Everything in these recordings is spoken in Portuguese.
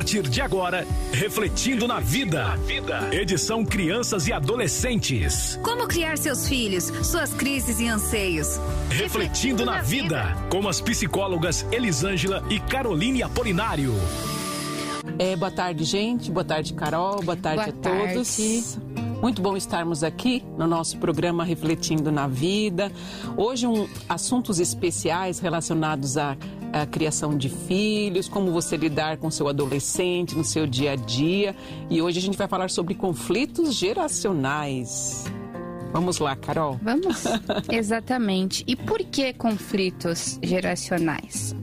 partir de agora, Refletindo na Vida. Edição Crianças e Adolescentes. Como criar seus filhos, suas crises e anseios. Refletindo na Vida, com as psicólogas Elisângela e Caroline Apolinário. É, boa tarde, gente. Boa tarde, Carol. Boa tarde Boa a todos. tarde. Muito bom estarmos aqui no nosso programa Refletindo na Vida. Hoje, um, assuntos especiais relacionados à, à criação de filhos, como você lidar com seu adolescente no seu dia a dia. E hoje a gente vai falar sobre conflitos geracionais. Vamos lá, Carol. Vamos? Exatamente. E por que conflitos geracionais?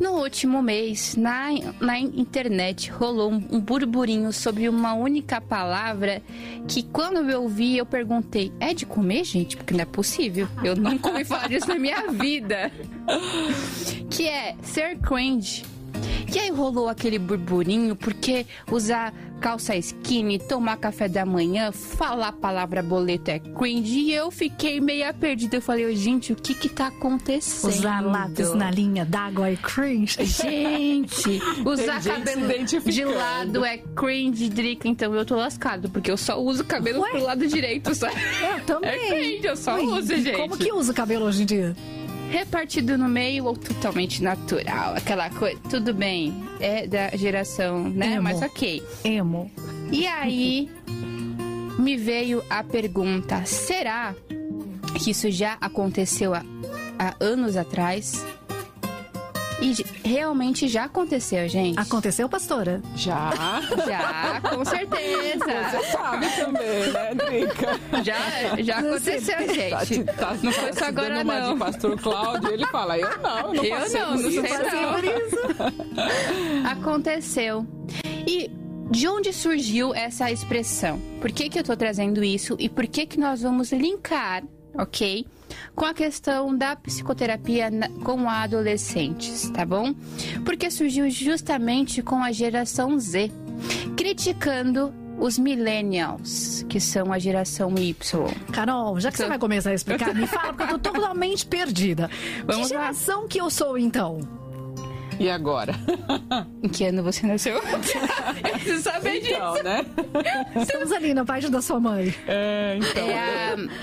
No último mês, na, na internet rolou um, um burburinho sobre uma única palavra que, quando eu ouvi, eu perguntei: é de comer, gente? Porque não é possível. Eu nunca ouvi falar disso na minha vida. Que é ser cringe. E aí rolou aquele burburinho porque usar calça skinny, tomar café da manhã, falar a palavra boleto é cringe. E eu fiquei meio perdida. Eu falei, gente, o que que tá acontecendo? Usar lápis na linha d'água é cringe. Gente, usar gente cabelo de lado é cringe, Drica. Então eu tô lascado, porque eu só uso cabelo Ué? pro lado direito, sabe? Eu também. É cringe, eu só Ui, uso, gente. Como que usa o cabelo hoje em dia? Repartido no meio ou totalmente natural? Aquela coisa. Tudo bem, é da geração, né? Emo. Mas ok. Emo. E aí me veio a pergunta: será que isso já aconteceu há, há anos atrás? E realmente já aconteceu, gente. Aconteceu, pastora? Já. Já, com certeza. Sabe também, né, Drica? Já, já aconteceu, Tá, te- gente. tá, Não foi tá só agora, não. de pastor Cláudio, ele fala, eu não, eu não Eu passei não, não sei não. Aconteceu. E de onde surgiu essa expressão? Por que, que eu tô trazendo isso e por que, que nós vamos linkar, ok? Com a questão da psicoterapia com adolescentes, tá bom? Porque surgiu justamente com a geração Z, criticando os millennials, que são a geração Y. Carol, já que você Tô- vai começar a explicar, me fala, porque eu tô totalmente perdida. Vamos que lá. geração que eu sou, então? E agora? Em que ano você nasceu? eu preciso saber disso. Então, né? Estamos ali na parte da sua mãe. É, então. É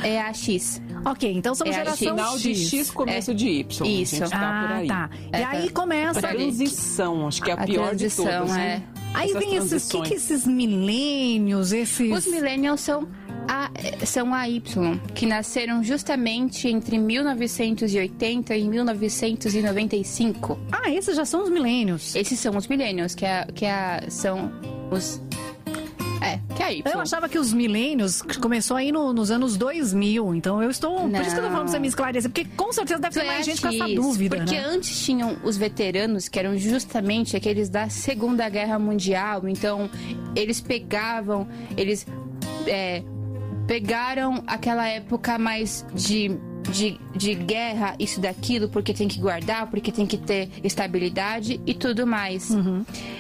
a, é a X. Ok, então somos É a geração Final de X. X, começo de Y. Isso. A gente tá por Ah, aí. tá. E É, aí tá. começa. Por ali. Transição, acho que é a, A pior transição, de todas, é. né? Aí Essas vem esses, que, que esses milênios, esses... Os millennials são a, são a Y, que nasceram justamente entre 1980 e 1995. Ah, esses já são os milênios. Esses são os millennials, que, é, que é, são os... É, que é a Y. Eu achava que os milênios começou aí no- nos anos 2000, então eu estou... Por isso que eu tô falando pra você me esclarecer, porque com certeza deve ter mais gente com essa dúvida, Porque né? antes tinham os veteranos, que eram justamente aqueles da Segunda Guerra Mundial. Então, eles pegavam, eles é, pegaram aquela época mais de, de, de guerra, isso daquilo, porque tem que guardar, porque tem que ter estabilidade e tudo mais.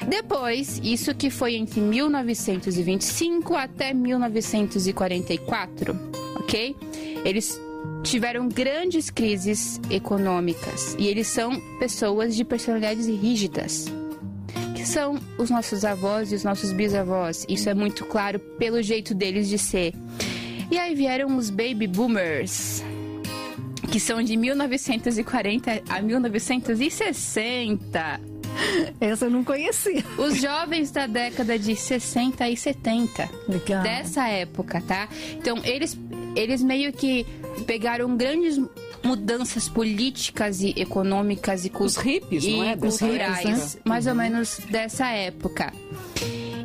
Depois, isso que foi entre 1925 até 1944, ok? Eles tiveram grandes crises econômicas e eles são pessoas de personalidades rígidas. Que são os nossos avós e os nossos bisavós. Isso é muito claro pelo jeito deles de ser. E aí vieram os baby boomers, que são de 1940 a 1960. Essa eu não conhecia. Os jovens da década de 60 e 70. Legal. Dessa época, tá? Então, eles, eles meio que pegaram grandes mudanças políticas e econômicas e, cul- Os hippies, e não é? Culturais, época. mais ou menos dessa época.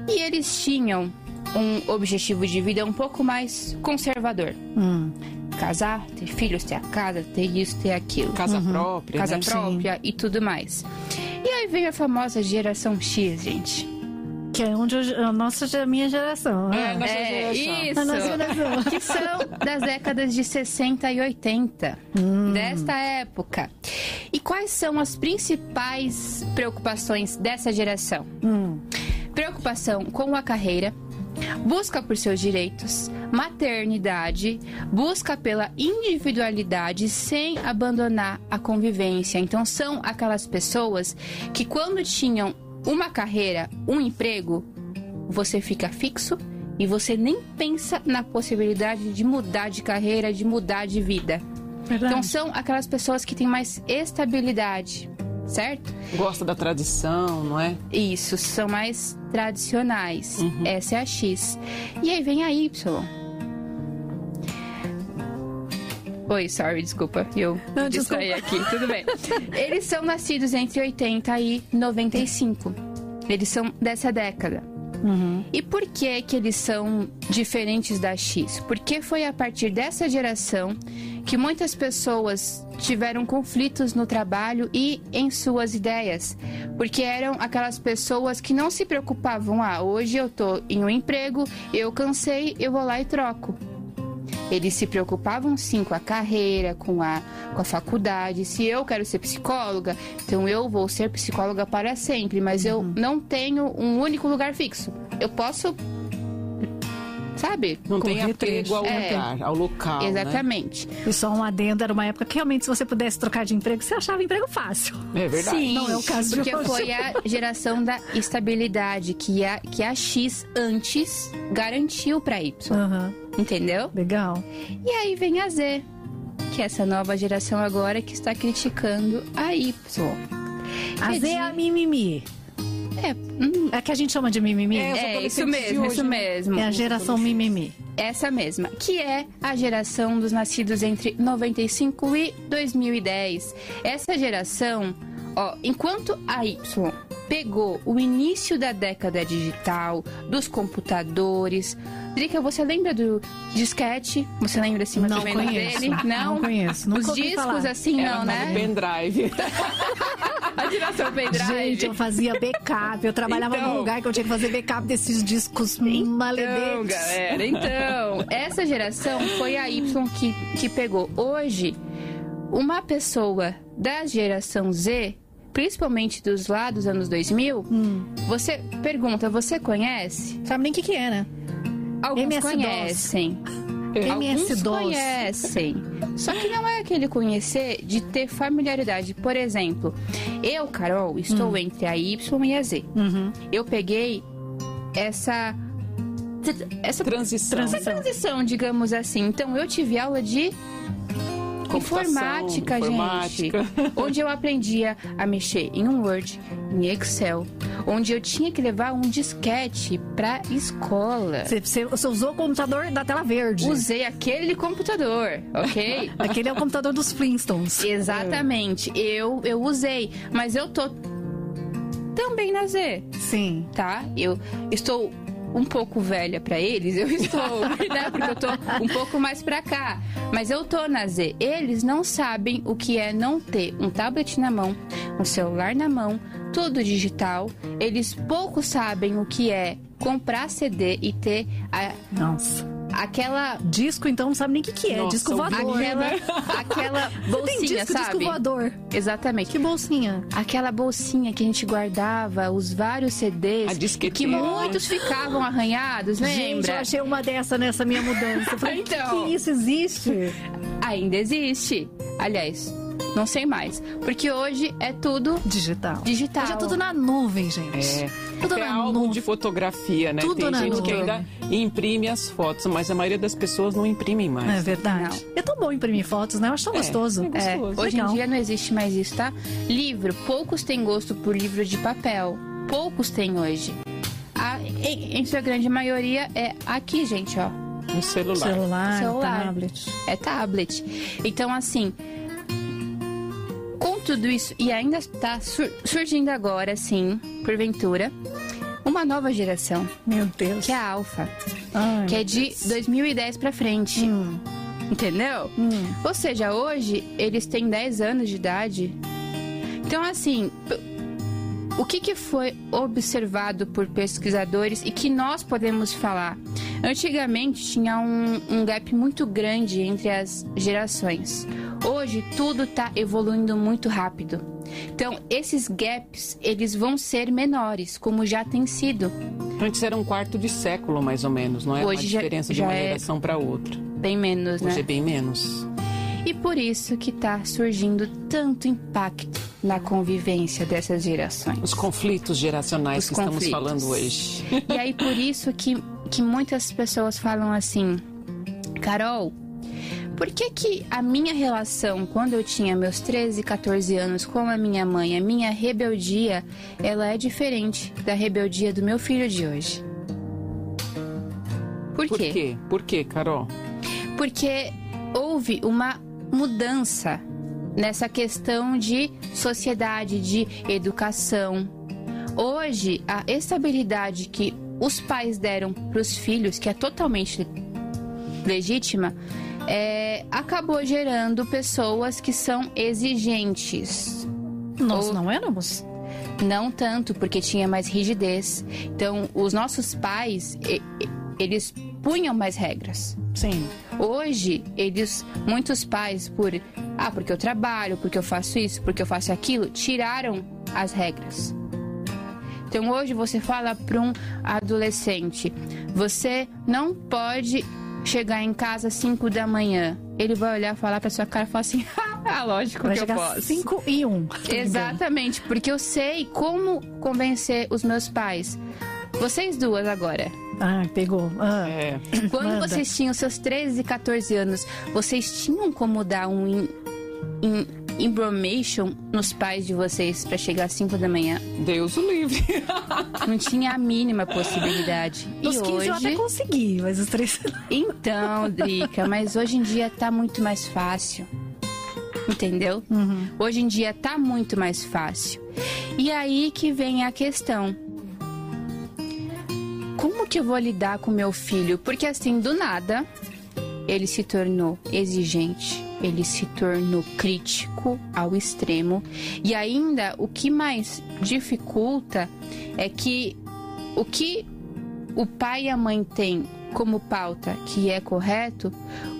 E eles tinham um objetivo de vida um pouco mais conservador. Hum. Casar, ter filhos, ter a casa, ter isso, ter aquilo Casa própria, casa né? própria e tudo mais. E aí veio a famosa geração X, gente. Que é onde eu- a nossa, a minha geração. É, né? nossa É, geração. A nossa isso. geração. Que são das décadas de 60 e 80. Desta época. E quais são as principais preocupações dessa geração? Hum. Preocupação com a carreira, busca por seus direitos, maternidade, busca pela individualidade sem abandonar a convivência. Então são aquelas pessoas que quando tinham uma carreira, um emprego, você fica fixo e você nem pensa na possibilidade de mudar de carreira, de mudar de vida. Verdade. Então são aquelas pessoas que têm mais estabilidade, certo? Gosta da tradição, não é? Isso, são mais tradicionais. Uhum. Essa é a X. E aí vem a Y. Oi, sorry, desculpa. Eu Não, me distraí desculpa. aqui, tudo bem. Eles são nascidos entre 80 e 95. Eles são dessa década. Uhum. E por que que eles são diferentes da X? Porque foi a partir dessa geração que muitas pessoas tiveram conflitos no trabalho e em suas ideias. Porque eram aquelas pessoas que não se preocupavam, ah, hoje eu tô em um emprego, eu cansei, eu vou lá e troco. Eles se preocupavam sim com a carreira, com a, com a faculdade. Se eu quero ser psicóloga, então eu vou ser psicóloga para sempre, mas eu Uhum. não tenho um único lugar fixo. Eu posso. Sabe? Não tem Correr apego ao É. lugar, ao local, né? Exatamente. E só um adendo, era uma época que realmente, se você pudesse trocar de emprego, você achava emprego fácil. É verdade. Sim, Não é o caso de porque hoje. foi a geração da estabilidade que a, que a X antes garantiu para Y. Aham, Entendeu? legal. E aí vem a Z, que é essa nova geração agora que está criticando a Y. A Z é de- a mimimi. É, hum, É que a gente chama de mimimi. É, é isso mesmo, hoje, isso né? mesmo. É a geração mimimi. Essa mesma, que é a geração dos nascidos entre 95 e 2010. Essa geração, ó, enquanto a Y pegou o início da década digital, dos computadores. Drica, você lembra do disquete? Você lembra assim mais Não ou menos conheço. dele? Não, Não conheço, nunca Os discos falar. assim, Era não, no né? pendrive. A geração pendrive. Gente, eu fazia backup. Eu trabalhava Então. num lugar que eu tinha que fazer backup desses discos Então, maledetes. galera, então, essa geração foi a Y que, que pegou. Hoje, uma pessoa da geração Z, principalmente dos lá dos anos 2000, Hum. você pergunta, você conhece? Sabe nem o que, que é, né? Alguns MS-DOS. conhecem. Alguns MS-DOS. conhecem. Só que não é aquele conhecer de ter familiaridade. Por exemplo, eu, Carol, estou entre a Y e a Z. Uhum. Eu peguei essa essa Transição. essa transição, digamos assim. Então, eu tive aula de informática, informática. gente. Onde eu aprendia a mexer em um Word, em Excel. Onde eu tinha que levar um disquete pra escola. Você, você- você usou o computador da tela verde. Usei aquele computador, ok? Aquele é o computador dos Flintstones. Exatamente. Eu, eu usei. Mas eu tô também na Z. Sim. tá? Eu estou um pouco velha pra eles, eu estou, né? Porque eu tô um pouco mais pra cá. Mas eu tô na Z. Eles não sabem o que é não ter um tablet na mão, um celular na mão, tudo digital. Eles pouco sabem o que é comprar CD e ter a- Nossa. Aquela Disco, então, não sabe nem o que, que é. Nossa, disco voador. aquela né? aquela Você tem bolsinha, disco, disco sabe? voador. Exatamente. Que bolsinha? Aquela bolsinha que a gente guardava os vários CDs A que muitos ficavam arranhados, Gente, lembra? eu achei uma dessa nessa minha mudança. Falei, Então. que, que isso existe? Ainda existe. Aliás, não sei mais. Porque hoje é tudo Digital. digital. Hoje é tudo na nuvem, gente. É. Tudo Até na álbum de fotografia, né? Tudo Tem na gente que ainda imprime as fotos, mas a maioria das pessoas não imprimem mais. É verdade. É tão bom imprimir fotos, né? Eu acho tão É, gostoso. é É, gostoso. hoje Legal. em dia não existe mais isso, tá? Livro, poucos têm gosto por livro de papel. Poucos têm hoje. A, em, em sua grande maioria é aqui, gente, ó. No celular. Celular, Celular. tablet. É tablet. Então, assim, com tudo isso, e ainda está sur- surgindo agora, sim, porventura, uma nova geração, Meu Deus. que é a Ai, que é de Deus. 2010 pra frente. Hum, Entendeu? hum. Ou seja, hoje eles têm 10 anos de idade. Então, assim, o que, que foi observado por pesquisadores e que nós podemos falar? Antigamente tinha um, um gap muito grande entre as gerações. Hoje tudo está evoluindo muito rápido. Então, esses gaps, eles vão ser menores, como já tem sido. Antes era um quarto de século, mais ou menos, não é? Hoje Uma já- diferença de já uma é- geração para outra. Bem menos, né? Hoje é bem menos. E por isso que está surgindo tanto impacto na convivência dessas gerações. Os conflitos geracionais Os que conflitos. estamos falando hoje. E aí por isso que, que muitas pessoas falam assim, Carol, por que que a minha relação quando eu tinha meus 13, 14 anos com a minha mãe, a minha rebeldia, ela é diferente da rebeldia do meu filho de hoje? Por Por quê? quê? Por quê, Carol? Porque houve uma mudança nessa questão de sociedade, de educação. Hoje, a estabilidade que os pais deram para os filhos, que é totalmente legítima, é, acabou gerando pessoas que são exigentes. Nós Ou- não éramos? Não tanto, porque tinha mais rigidez. Então, os nossos pais, eles punham mais regras. Sim. Hoje, eles, muitos pais, por ah, porque eu trabalho, porque eu faço isso, porque eu faço aquilo, tiraram as regras. Então hoje você fala para um adolescente, você não pode chegar em casa às 5 da manhã. Ele vai olhar, falar para sua cara e falar assim: "Ah, lógico Vai que eu chegar posso". 5 e 1. Um. Exatamente, porque eu sei como convencer os meus pais. Vocês duas agora. Ah, pegou. Ah. É. Quando Manda. vocês tinham seus 13 e 14 anos, vocês tinham como dar um in, in- information nos pais de vocês pra chegar às 5 da manhã? Deus o livre. Não tinha a mínima possibilidade. Nos e 15 eu até hoje, consegui, mas os três. então, Drica, mas hoje em dia tá muito mais fácil. Entendeu? Hoje em dia tá muito mais fácil. E aí que vem a questão. Como que eu vou lidar com meu filho? Porque assim, do nada, ele se tornou exigente, ele se tornou crítico ao extremo. E ainda o que mais dificulta é que o que o pai e a mãe têm como pauta que é correto,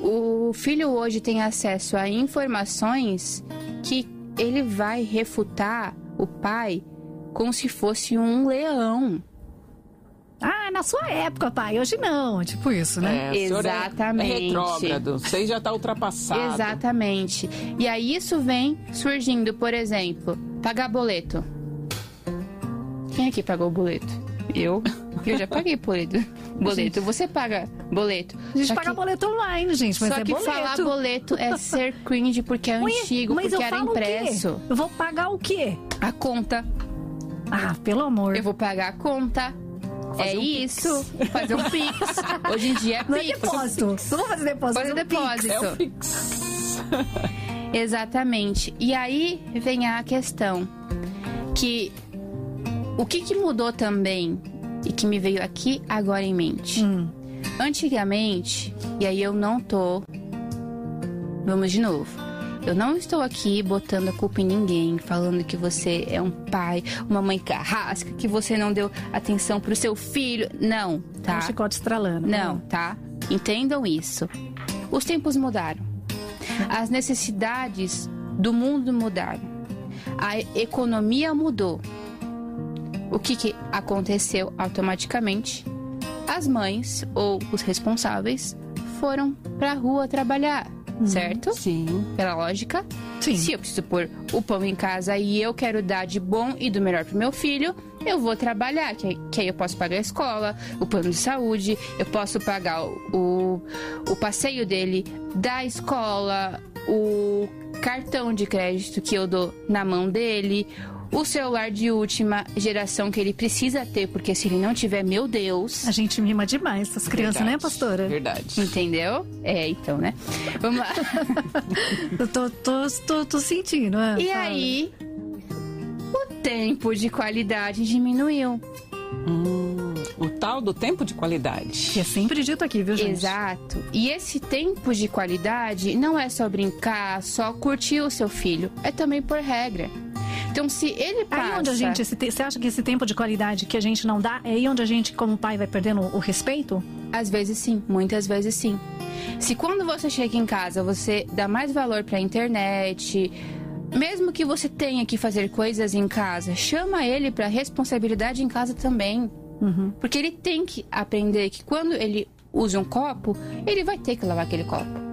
o filho hoje tem acesso a informações que ele vai refutar o pai como se fosse um leão. Ah, na sua época, pai. Hoje não. Tipo isso, né? É, é- Exatamente. É retrógrado. Você já está ultrapassado. Exatamente. E aí isso vem surgindo, por exemplo, pagar boleto. Quem aqui pagou o boleto? Eu. Eu já paguei boleto. Boleto. Você paga boleto. A gente Só paga que- boleto online, gente, mas Só é que boleto. falar boleto é ser cringe porque é Ué, antigo, porque era impresso. Eu vou pagar o quê? A conta. Ah, pelo amor. Eu vou pagar a conta. É um isso. Fazer um pix. Hoje em dia é Não é pix. depósito. Não vou fazer depósito. Fazer é um Pix. depósito. É o Pix. Exatamente. E aí vem a questão que o que, que mudou também e que me veio aqui agora em mente. Hum. Antigamente, e aí eu não tô. Vamos de novo. Eu não estou aqui botando a culpa em ninguém, falando que você é um pai, uma mãe carrasca, que você não deu atenção pro seu filho. Não, tá? Um chicote estralando. Não, tá? Entendam isso. Os tempos mudaram. As necessidades do mundo mudaram. A economia mudou. O que, que aconteceu automaticamente? As mães ou os responsáveis foram pra rua trabalhar, certo? Sim. Pela lógica, Sim. se eu preciso pôr o pão em casa e eu quero dar de bom e do melhor pro meu filho, eu vou trabalhar, que, que aí eu posso pagar a escola, o plano de saúde, eu posso pagar o, o passeio dele da escola, o cartão de crédito que eu dou na mão dele, o celular de última geração que ele precisa ter, porque se ele não tiver, meu Deus. A gente mima demais essas crianças, né, Verdade. pastora? Verdade. Entendeu? É, então, né? Vamos lá. Eu tô, tô, tô, tô sentindo. é. E Fala. aí, o tempo de qualidade diminuiu. Hum, o tal do tempo de qualidade. Que é sempre dito aqui, viu, gente? Exato. E esse tempo de qualidade não é só brincar, só curtir o seu filho. É também por regra. Então, se ele passa... Aí onde a gente, esse você acha que esse tempo de qualidade que a gente não dá, é aí onde a gente, como pai, vai perdendo o respeito? Às vezes sim, muitas vezes sim. Se quando você chega em casa você dá mais valor pra internet, mesmo que você tenha que fazer coisas em casa, chama ele pra responsabilidade em casa também. Porque ele tem que aprender que quando ele usa um copo, ele vai ter que lavar aquele copo.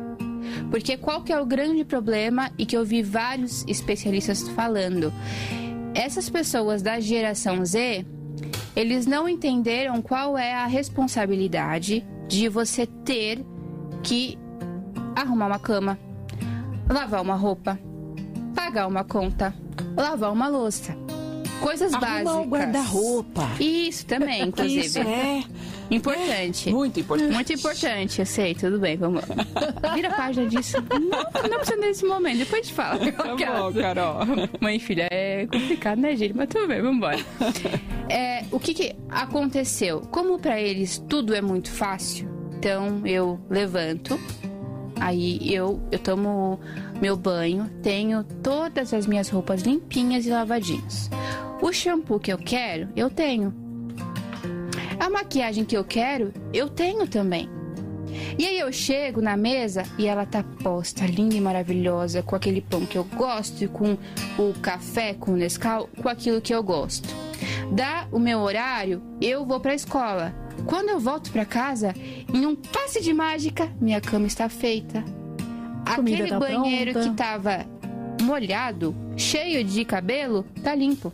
Porque qual que é o grande problema e que eu vi vários especialistas falando? Essas pessoas da geração Z, eles não entenderam qual é a responsabilidade de você ter que arrumar uma cama, lavar uma roupa, pagar uma conta, lavar uma louça. Coisas Arrumar básicas. o guarda-roupa. Isso também, inclusive. Isso é Importante. muito importante. Muito importante, eu sei, tudo bem, vamos. Vira a página disso. Não, não precisa nesse momento, depois gente fala. Tá bom, Carol. Mãe e filha, é complicado, né, gente? Mas tudo bem, vamos embora. É, o que, que aconteceu? Como pra eles tudo é muito fácil, então eu levanto, aí eu, eu tomo meu banho, tenho todas as minhas roupas limpinhas e lavadinhas. O shampoo que eu quero, eu tenho. A maquiagem que eu quero, eu tenho também. E aí eu chego na mesa e ela tá posta, linda e maravilhosa, com aquele pão que eu gosto, e com o café, com o Nescau, com aquilo que eu gosto. Dá o meu horário, eu vou pra escola. Quando eu volto pra casa, em um passe de mágica, minha cama está feita. Aquele tá banheiro pronta. que tava molhado, cheio de cabelo, tá limpo.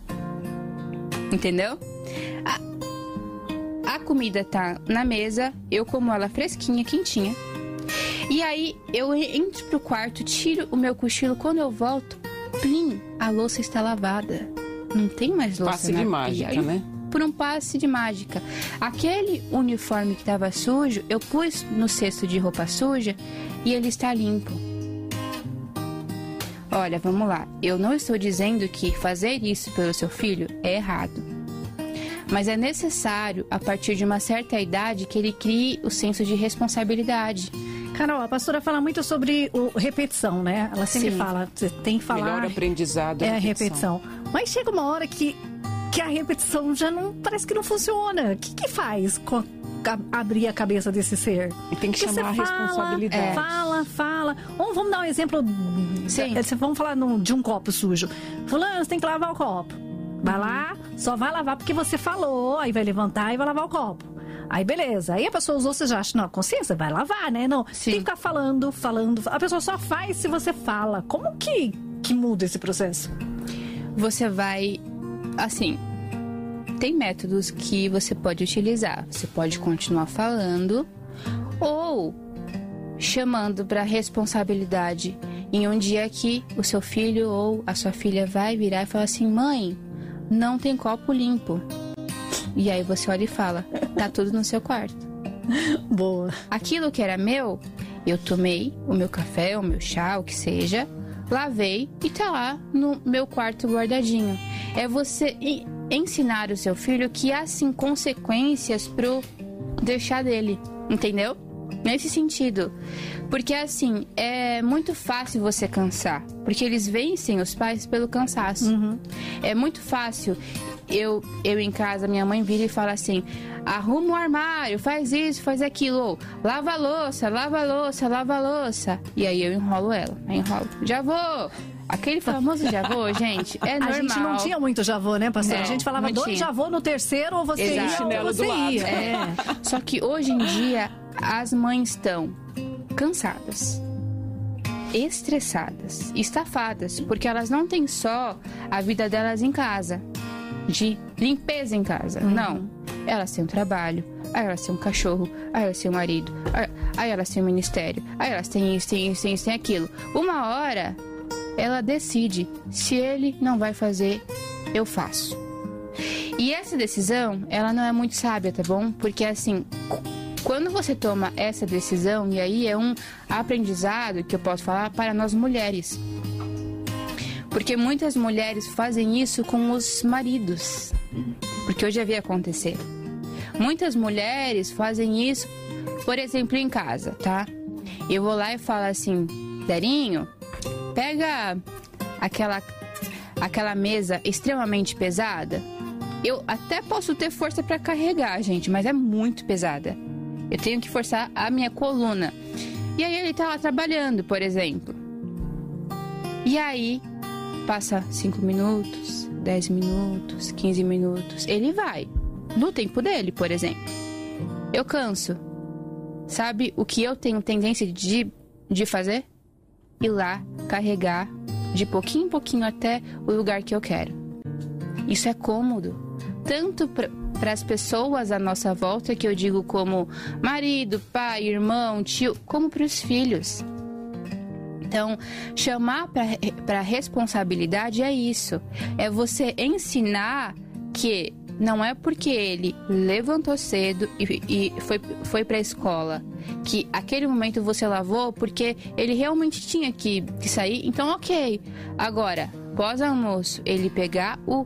Entendeu? A comida tá na mesa, eu como ela fresquinha, quentinha. E aí eu entro pro quarto, tiro o meu cochilo, quando eu volto, plim, a louça está lavada. Não tem mais louça Passe na de pia. mágica, Aí, né? Por um passe de mágica. Aquele uniforme que tava sujo, eu pus no cesto de roupa suja e ele está limpo. Olha, vamos lá. Eu não estou dizendo que fazer isso pelo seu filho é errado. Mas é necessário, a partir de uma certa idade, que ele crie o senso de responsabilidade. Carol, a pastora fala muito sobre o repetição, né? Ela sempre Sim. fala, você tem que falar. Melhor aprendizado É a repetição. Mas chega uma hora que, que a repetição já não parece que não funciona. O que, que faz com a- abrir a cabeça desse ser? E tem que Porque chamar a você fala, responsabilidade. é, Fala, fala. Ou vamos dar um exemplo. Sim. É, Vamos falar de um copo sujo. Fulano, você tem que lavar o copo. Vai lá, só vai lavar porque você falou, aí vai levantar e vai lavar o copo. Aí beleza. Aí a pessoa usou, você já acha, não, consciência, vai lavar, né? Não, Sim. tem que ficar falando, falando. A pessoa só faz se você fala. Como que, que muda esse processo? Você vai. Assim. Tem métodos que você pode utilizar. Você pode continuar falando ou chamando para responsabilidade em um dia que o seu filho ou a sua filha vai virar e falar assim: mãe, não tem copo limpo. E aí você olha e fala: tá tudo no seu quarto. Boa. Aquilo que era meu, eu tomei o meu café, o meu chá, o que seja, lavei e tá lá no meu quarto guardadinho. É você ensinar o seu filho que há sim consequências pro deixar dele, entendeu? Nesse sentido. Porque assim, é muito fácil você cansar. Porque eles vencem os pais pelo cansaço. É muito fácil. Eu, eu em casa, minha mãe vira e fala assim: arruma o armário, faz isso, faz aquilo. Ou, lava a louça, lava a louça, lava a louça. E aí eu enrolo ela. Aí enrolo. Já vou! Aquele famoso vou, gente, é normal. A gente não tinha muito javô, né, pastor? Não, a gente falava dois javô no terceiro, ou você Exato. ia ou você ia. É. Só que hoje em dia as mães estão cansadas, estressadas, estafadas, porque elas não têm só a vida delas em casa, de limpeza em casa. Não. Elas têm um trabalho, aí elas têm um cachorro, aí elas têm um marido, aí- aí elas têm um ministério, aí elas têm isso, têm isso, têm isso, têm aquilo. Uma hora ela decide se ele não vai fazer, eu faço. E essa decisão, ela não é muito sábia, tá bom? Porque assim, quando você toma essa decisão, e aí é um aprendizado que eu posso falar para nós mulheres. Porque muitas mulheres fazem isso com os maridos. Porque eu já vi acontecer. Muitas mulheres fazem isso, por exemplo, em casa, tá? Eu vou lá e falo assim, Darinho, pega aquela aquela mesa extremamente pesada. Eu até posso ter força para carregar, gente, mas é muito pesada. Eu tenho que forçar a minha coluna. E aí ele tá lá trabalhando, por exemplo. E aí passa 5 minutos, 10 minutos, 15 minutos. Ele vai. No tempo dele, por exemplo. Eu canso. Sabe o que eu tenho tendência de, de fazer? Ir lá carregar de pouquinho em pouquinho até o lugar que eu quero. Isso é cômodo, tanto para as pessoas à nossa volta, que eu digo como marido, pai, irmão, tio, como para os filhos. Então, chamar para responsabilidade é isso. É você ensinar que não é porque ele levantou cedo e, e foi, foi para a escola que aquele momento você lavou porque ele realmente tinha que, que sair. Então, ok. Agora, pós-almoço, ele pegar o,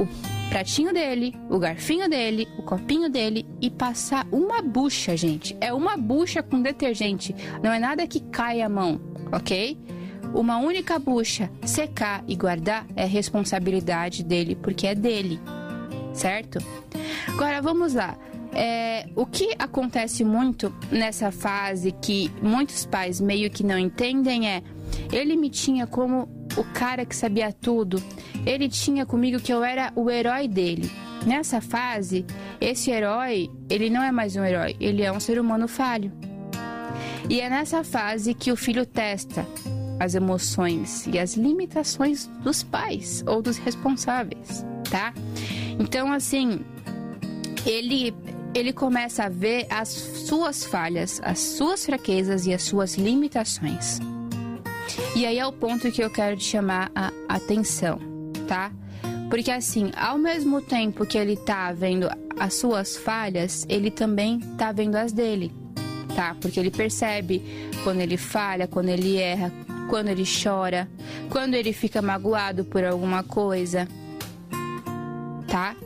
o pratinho dele, o garfinho dele, o copinho dele e passar uma bucha, gente. É uma bucha com detergente. Não é nada que cai a mão ok? Uma única bucha, secar e guardar é responsabilidade dele, porque é dele, certo? Agora vamos lá. É, o que acontece muito nessa fase que muitos pais meio que não entendem é ele me tinha como o cara que sabia tudo. Ele tinha comigo que eu era o herói dele. Nessa fase, esse herói, ele não é mais um herói, ele é um ser humano falho. E é nessa fase que o filho testa as emoções e as limitações dos pais ou dos responsáveis, tá? Então, assim, ele ele começa a ver as suas falhas, as suas fraquezas e as suas limitações. E aí é o ponto que eu quero te chamar a atenção, tá? Porque assim, ao mesmo tempo que ele tá vendo as suas falhas, ele também tá vendo as dele tá? Porque ele percebe quando ele falha, quando ele erra, quando ele chora, quando ele fica magoado por alguma coisa, tá?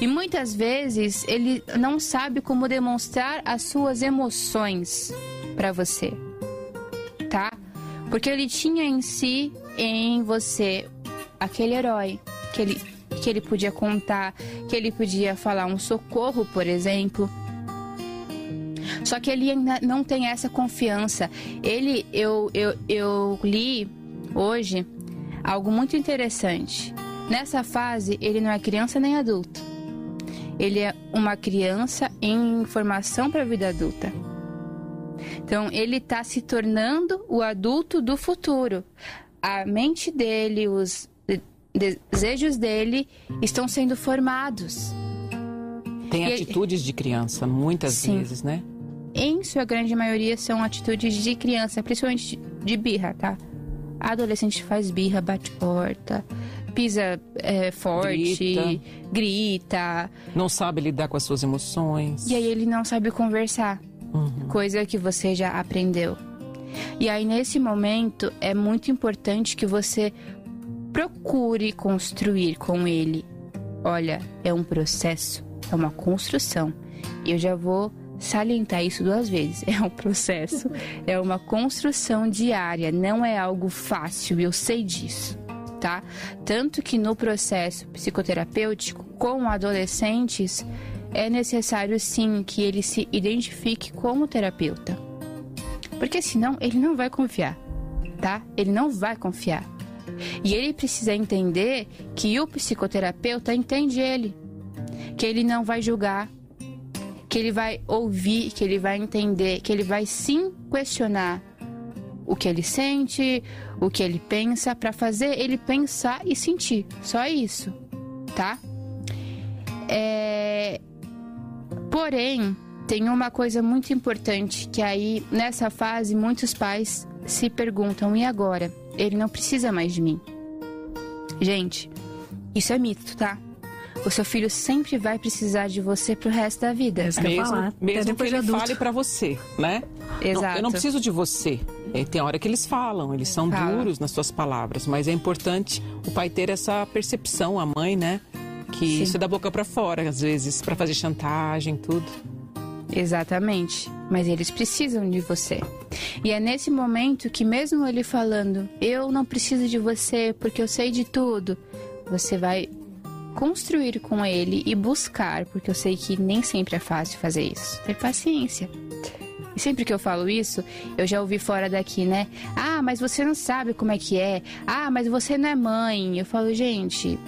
E muitas vezes ele não sabe como demonstrar as suas emoções para você, tá? Porque ele tinha em si, em você, aquele herói que ele, que ele podia contar, que ele podia falar um socorro, por exemplo, só que ele ainda não tem essa confiança. Ele, eu, eu, eu li hoje algo muito interessante. Nessa fase, ele não é criança nem adulto. Ele é uma criança em formação para a vida adulta. Então, ele está se tornando o adulto do futuro. A mente dele, os desejos dele estão sendo formados. Tem e atitudes ele... de criança, muitas Sim. vezes, né? Em sua grande maioria, são atitudes de criança, principalmente de birra, tá? A adolescente faz birra, bate porta, pisa é, forte, grita. grita. Não sabe lidar com as suas emoções. E aí ele não sabe conversar, uhum. coisa que você já aprendeu. E aí nesse momento é muito importante que você procure construir com ele. Olha, é um processo, é uma construção. Eu já vou salientar isso duas vezes. É um processo, é uma construção diária, não é algo fácil, eu sei disso, tá? Tanto que no processo psicoterapêutico com adolescentes é necessário sim que ele se identifique como terapeuta. Porque senão ele não vai confiar, tá? Ele não vai confiar. E ele precisa entender que o psicoterapeuta entende ele, que ele não vai julgar, que ele vai ouvir, que ele vai entender, que ele vai sim questionar o que ele sente, o que ele pensa, para fazer ele pensar e sentir. Só isso, tá? É... Porém, tem uma coisa muito importante que aí nessa fase muitos pais se perguntam: e agora? Ele não precisa mais de mim. Gente, isso é mito, tá? O seu filho sempre vai precisar de você pro resto da vida. É isso que mesmo, falar. mesmo que ele adulto. fale para você, né? Exato. Não, eu não preciso de você. É, tem hora que eles falam, eles são Fala. duros nas suas palavras, mas é importante o pai ter essa percepção, a mãe, né? Que Sim. isso é da boca para fora, às vezes, para fazer chantagem, tudo. Exatamente. Mas eles precisam de você. E é nesse momento que, mesmo ele falando, eu não preciso de você porque eu sei de tudo, você vai construir com ele e buscar, porque eu sei que nem sempre é fácil fazer isso. Ter paciência. E sempre que eu falo isso, eu já ouvi fora daqui, né? Ah, mas você não sabe como é que é. Ah, mas você não é mãe. Eu falo, gente,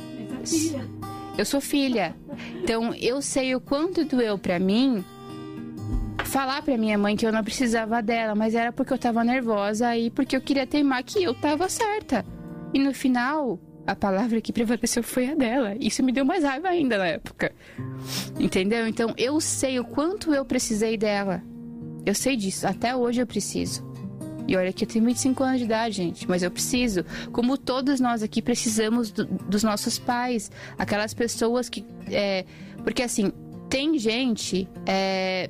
eu sou filha. Então eu sei o quanto doeu para mim falar pra minha mãe que eu não precisava dela, mas era porque eu tava nervosa e porque eu queria teimar que eu tava certa. E no final, a palavra que prevaleceu foi a dela. Isso me deu mais raiva ainda na época. Entendeu? Então eu sei o quanto eu precisei dela. Eu sei disso. Até hoje eu preciso. E olha que eu tenho 25 anos de idade, gente, mas eu preciso. Como todos nós aqui precisamos do, dos nossos pais. Aquelas pessoas que. É, porque assim, tem gente é,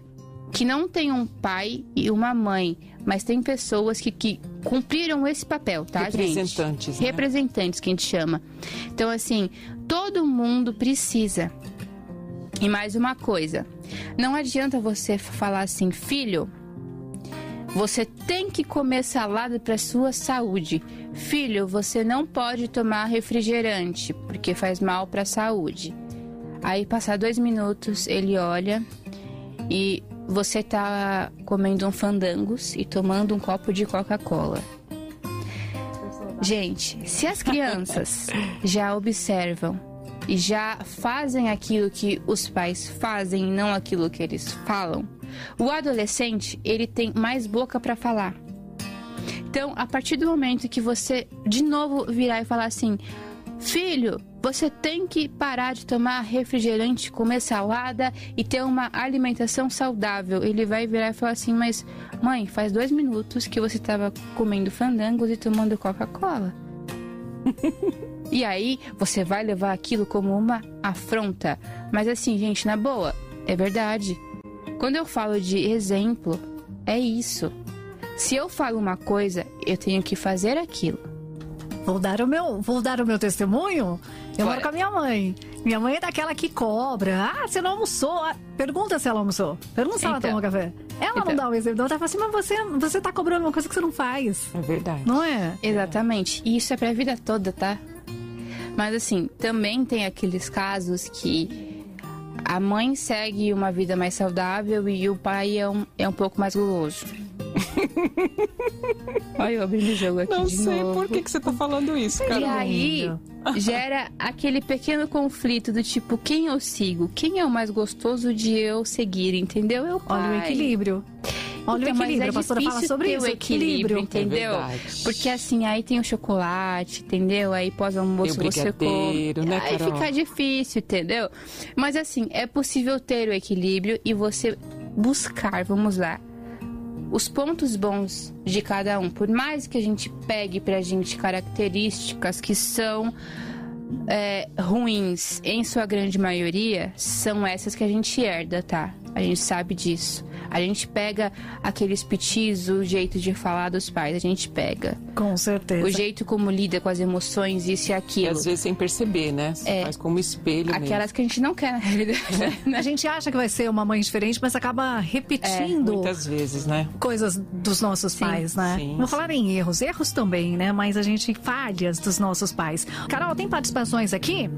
que não tem um pai e uma mãe, mas tem pessoas que, que cumpriram esse papel, tá, Representantes, gente? né? Representantes, que a gente chama. Então, assim, todo mundo precisa. E mais uma coisa: não adianta você falar assim, filho. Você tem que comer salada para sua saúde. Filho, você não pode tomar refrigerante porque faz mal para a saúde. Aí, passar dois minutos, ele olha e você tá comendo um fandangos e tomando um copo de Coca-Cola. Gente, se as crianças já observam e já fazem aquilo que os pais fazem e não aquilo que eles falam, o adolescente, ele tem mais boca para falar. Então, a partir do momento que você de novo virar e falar assim: "Filho, você tem que parar de tomar refrigerante, comer salada e ter uma alimentação saudável. Ele vai virar e falar assim: Mas, mãe, faz dois minutos que você estava comendo fandangos e tomando Coca-Cola. e aí, você vai levar aquilo como uma afronta. Mas, assim, gente, na boa, é verdade. Quando eu falo de exemplo, é isso. Se eu falo uma coisa, eu tenho que fazer aquilo. Vou dar o meu, vou dar o meu testemunho. Eu Bora. moro com a minha mãe. Minha mãe é daquela que cobra. Ah, você não almoçou? Ah, Pergunta se ela almoçou. Pergunta se ela Então. tomou café. Ela não Então. dá o exemplo. Ela fala assim, mas você, você tá cobrando uma coisa que você não faz. É verdade. Não é? Exatamente. E isso é pra vida toda, tá? Mas assim, também tem aqueles casos que a mãe segue uma vida mais saudável e o pai é um, é um pouco mais guloso. Olha eu abrindo o jogo aqui Não de sei novo. por que, que você tá falando isso, E cara. aí gera aquele pequeno conflito do tipo, quem eu sigo? Quem é o mais gostoso de eu seguir, entendeu? É o pai. Olha o equilíbrio. Olha Então, o mas equilíbrio. é a pastora fala difícil sobre isso. o equilíbrio, entendeu? É. Porque assim, aí tem o chocolate, entendeu? Aí pós-almoço você come. né, aí Carol? fica difícil, entendeu? Mas assim, é possível ter o equilíbrio e você buscar, vamos lá, os pontos bons de cada um. Por mais que a gente pegue pra gente características que são é, ruins, em sua grande maioria, são essas que a gente herda, tá? A gente sabe disso. A gente pega aqueles pitis, o jeito de falar dos pais, a gente pega. Com certeza. O jeito como lida com as emoções, isso e E aquilo. às vezes sem perceber, né? Você É. faz como espelho Aquelas que a gente não quer na realidade. né? A gente acha que vai ser uma mãe diferente, mas acaba mesmo. repetindo Muitas vezes, né? coisas dos nossos pais, né? sim, Vou sim. falar em erros, erros também, né? Mas a gente falhas dos nossos pais. Carol, tem participações aqui?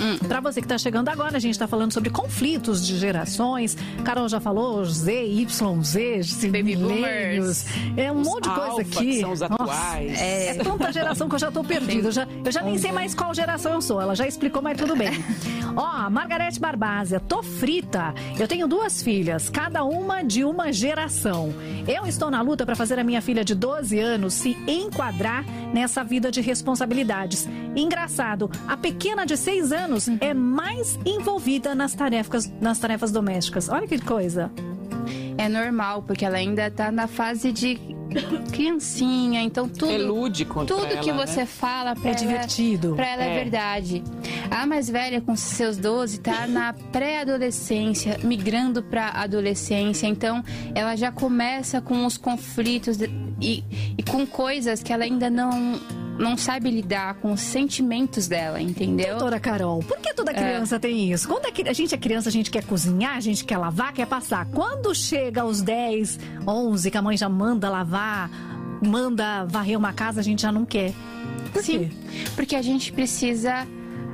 Hum. Pra você que tá chegando agora, a gente tá falando sobre conflitos de gerações. Carol já falou Z, Y, Z, milênios. É um Os monte de coisa alfa, aqui. são os Nossa, atuais. É, tanta geração que eu já tô perdida. Eu já, eu já nem sei mais qual geração eu sou. Ela já explicou, mas tudo bem. Ó, Margarete Barbásia, tô frita. Eu tenho duas filhas, cada uma de uma geração. Eu estou na luta para fazer a minha filha de 12 anos se enquadrar nessa vida de responsabilidades. Engraçado, a pequena de 6 anos é mais envolvida nas tarefas, nas tarefas domésticas. Olha que coisa. É normal, porque ela ainda tá na fase de criancinha, então tudo. É lúdico Tudo que ela, você né? fala pra É ela, divertido. Pra ela é. É. verdade. A mais velha, com seus 12, tá na pré-adolescência, migrando pra adolescência. Então, ela já começa com os conflitos de- e, e com coisas que ela ainda não, não sabe lidar com os sentimentos dela, entendeu? Doutora Carol, por que toda criança tem isso? Quando a cri- a gente é criança, a gente quer cozinhar, a gente quer lavar, quer passar. Quando chega aos 10, 11, que a mãe já manda lavar, manda varrer uma casa, a gente já não quer. Por Sim, quê? porque a gente precisa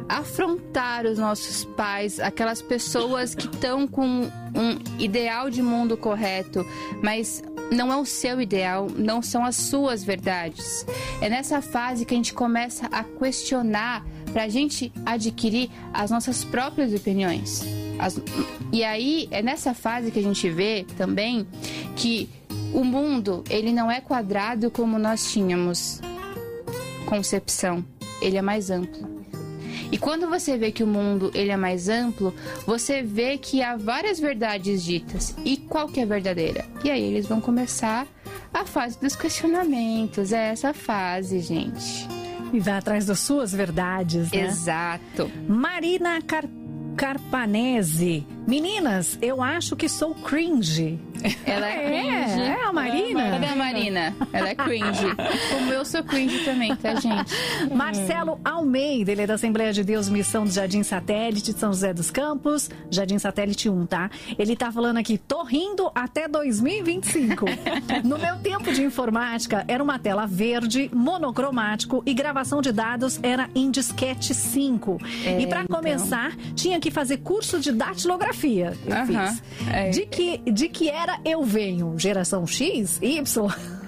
afrontar os nossos pais, aquelas pessoas que estão com um ideal de mundo correto, mas não é o seu ideal, não são as suas verdades. É nessa fase que a gente começa a questionar para a gente adquirir as nossas próprias opiniões. As- e aí é nessa fase que a gente vê também que o mundo ele não é quadrado como nós tínhamos concepção. Ele é mais amplo. E quando você vê que o mundo ele é mais amplo, você vê que há várias verdades ditas. E qual que é a verdadeira? E aí eles vão começar a fase dos questionamentos. É essa fase, gente. E vai atrás das suas verdades, né? Exato. Marina Car Carpanese. Meninas, eu acho que sou cringe. Ela é É, cringe. é a Marina. Cadê a Marina? Ela é cringe. Como eu sou cringe também, tá, gente? Marcelo Almeida, ele é da Assembleia de Deus Missão do Jardim Satélite de São José dos Campos, Jardim Satélite 1, tá? Ele tá falando aqui, tô rindo até 2025. no meu tempo de informática, era uma tela verde, monocromático e gravação de dados era em disquete 5. É, e para então. começar, tinha que fazer curso de datilografia. É. De, que, de que era eu venho? Geração X? Y?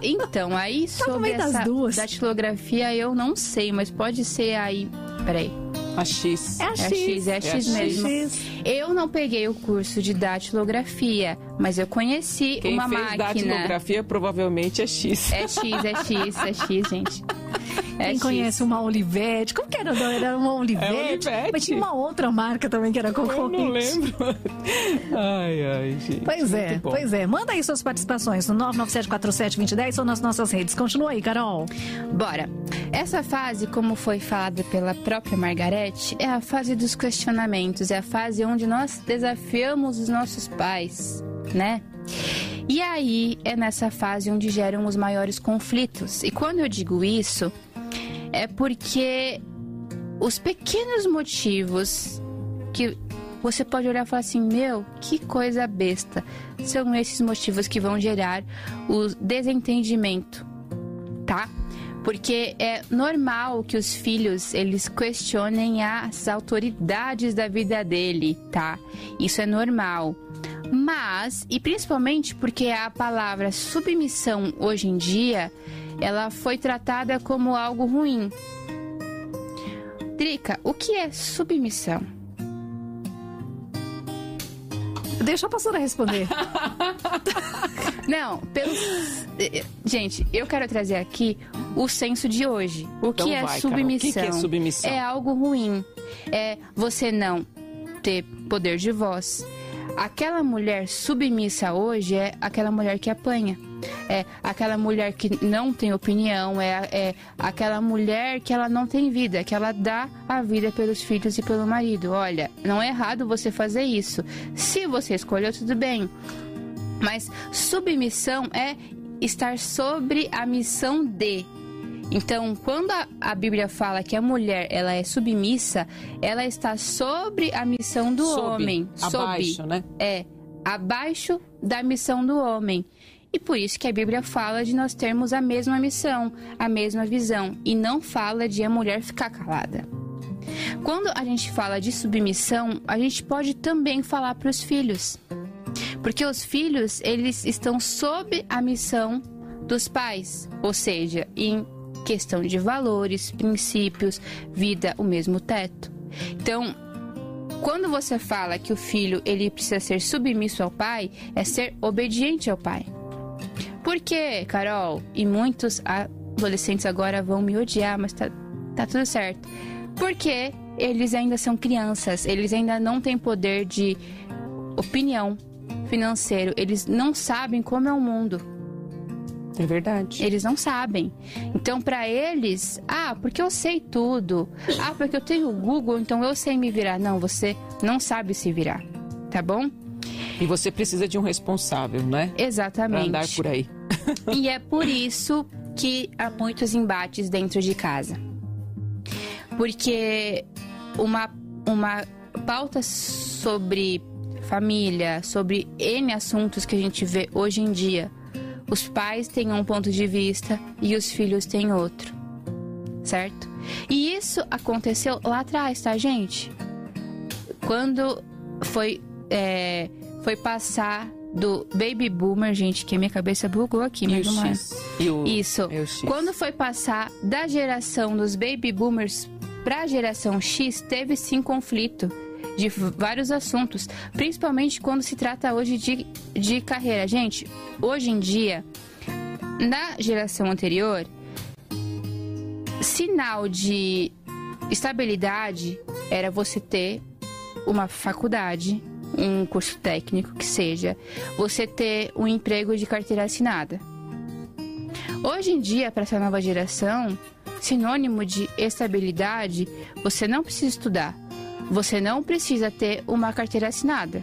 Então, aí Tá sobre essa duas. datilografia eu não sei, mas pode ser aí. Peraí. A X. É a É a X. X, é a X É a mesmo. X. Eu não peguei o curso de datilografia, mas eu conheci Quem uma fez máquina. datilografia provavelmente é X. É X, é X, é X, gente. É Quem X. conhece uma Olivete? Como que era? Não, Era uma Olivete. Olivete. Mas tinha uma outra marca também que era Eu concorrente. não lembro. Ai, ai, gente. Pois é, pois é. Manda aí suas participações no 997472010 ou nas nossas redes. Continua aí, Carol. Bora. Essa fase, como foi falada pela própria Margarete, é a fase dos questionamentos, é a fase onde nós desafiamos os nossos pais, né? E aí é nessa fase onde geram os maiores conflitos. E quando eu digo isso, é porque os pequenos motivos que você pode olhar e falar assim: meu, que coisa besta. São esses motivos que vão gerar o desentendimento, tá? Porque é normal que os filhos eles questionem as autoridades da vida dele, tá? Isso é normal. Mas, e principalmente porque a palavra submissão hoje em dia, ela foi tratada como algo ruim. Drica, o que é submissão? Deixa a pastora responder. Não, pelo. eh, Gente, eu quero trazer aqui o senso de hoje. O Então que é vai, Carol. submissão? O que que é submissão? É algo ruim. É você não ter poder de voz. Aquela mulher submissa hoje é aquela mulher que apanha. É aquela mulher que não tem opinião, é, é aquela mulher que ela não tem vida, que ela dá a vida pelos filhos e pelo marido. Olha, não é errado você fazer isso. Se você escolheu, tudo bem. Mas submissão é estar sobre a missão de. Então, quando a, a Bíblia fala que a mulher ela é submissa, ela está sobre a missão do Sob, homem. Sob. abaixo, né? É, abaixo da missão do homem. E por isso que a Bíblia fala de nós termos a mesma missão, a mesma visão, e não fala de a mulher ficar calada. Quando a gente fala de submissão, a gente pode também falar para os filhos. Porque os filhos, eles estão sob a missão dos pais, ou seja, em questão de valores, princípios, vida, o mesmo teto. Então, quando você fala que o filho ele precisa ser submisso ao pai, é ser obediente ao pai. Por quê, Carol? E muitos adolescentes agora vão me odiar, mas tá, tá tudo certo. Porque eles ainda são crianças, eles ainda não têm poder de opinião financeiro, eles não sabem como é o mundo. É verdade. Eles não sabem. Então, para eles, ah, porque eu sei tudo. Ah, porque eu tenho o Google, então eu sei me virar. Não, você não sabe se virar. Tá bom? E você precisa de um responsável, né? Pra Exatamente. andar por aí. E é por isso que há muitos embates dentro de casa. Porque uma, uma pauta sobre família, sobre N assuntos que a gente vê hoje em dia, os pais têm um ponto de vista e os filhos têm outro. Certo? E isso aconteceu lá atrás, tá, gente? Quando foi, é, foi passar do baby boomer, gente, que minha cabeça bugou aqui, mas não é. Isso. Quando foi passar da geração dos baby boomers para a geração X, teve sim conflito. De vários assuntos, principalmente quando se trata hoje de, de carreira. Gente, hoje em dia, na geração anterior, sinal de estabilidade era você ter uma faculdade, um curso técnico que seja, você ter um emprego de carteira assinada. Hoje em dia, para essa nova geração, sinônimo de estabilidade, você não precisa estudar. Você não precisa ter uma carteira assinada.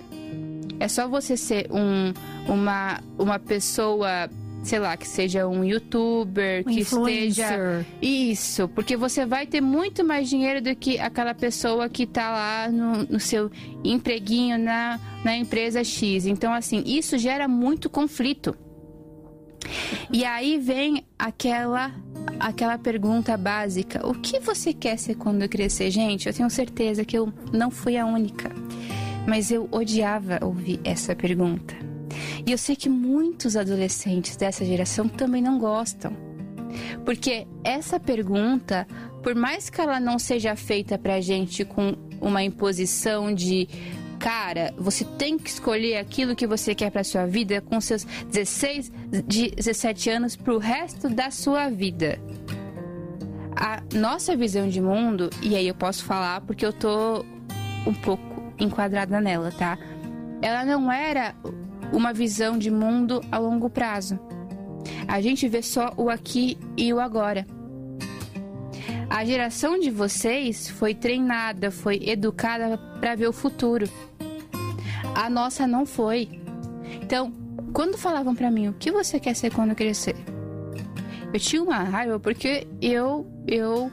É só você ser um, uma, uma pessoa, sei lá, que seja um youtuber, Um que influencer. esteja. Isso, porque você vai ter muito mais dinheiro do que aquela pessoa que tá lá no, no seu empreguinho na, na empresa X. Então, assim, isso gera muito conflito. E aí vem aquela aquela pergunta básica: o que você quer ser quando crescer? Gente, eu tenho certeza que eu não fui a única, mas eu odiava ouvir essa pergunta. E eu sei que muitos adolescentes dessa geração também não gostam. Porque essa pergunta, por mais que ela não seja feita pra gente com uma imposição de cara, você tem que escolher aquilo que você quer pra sua vida com seus 16, de 17 anos pro resto da sua vida. A nossa visão de mundo, e aí eu posso falar porque eu tô um pouco enquadrada nela, tá? Ela não era uma visão de mundo a longo prazo. A gente vê só o aqui e o agora. A geração de vocês foi treinada, foi educada para ver o futuro. A nossa não foi. Então, quando falavam para mim o que você quer ser quando crescer, eu tinha uma raiva porque eu eu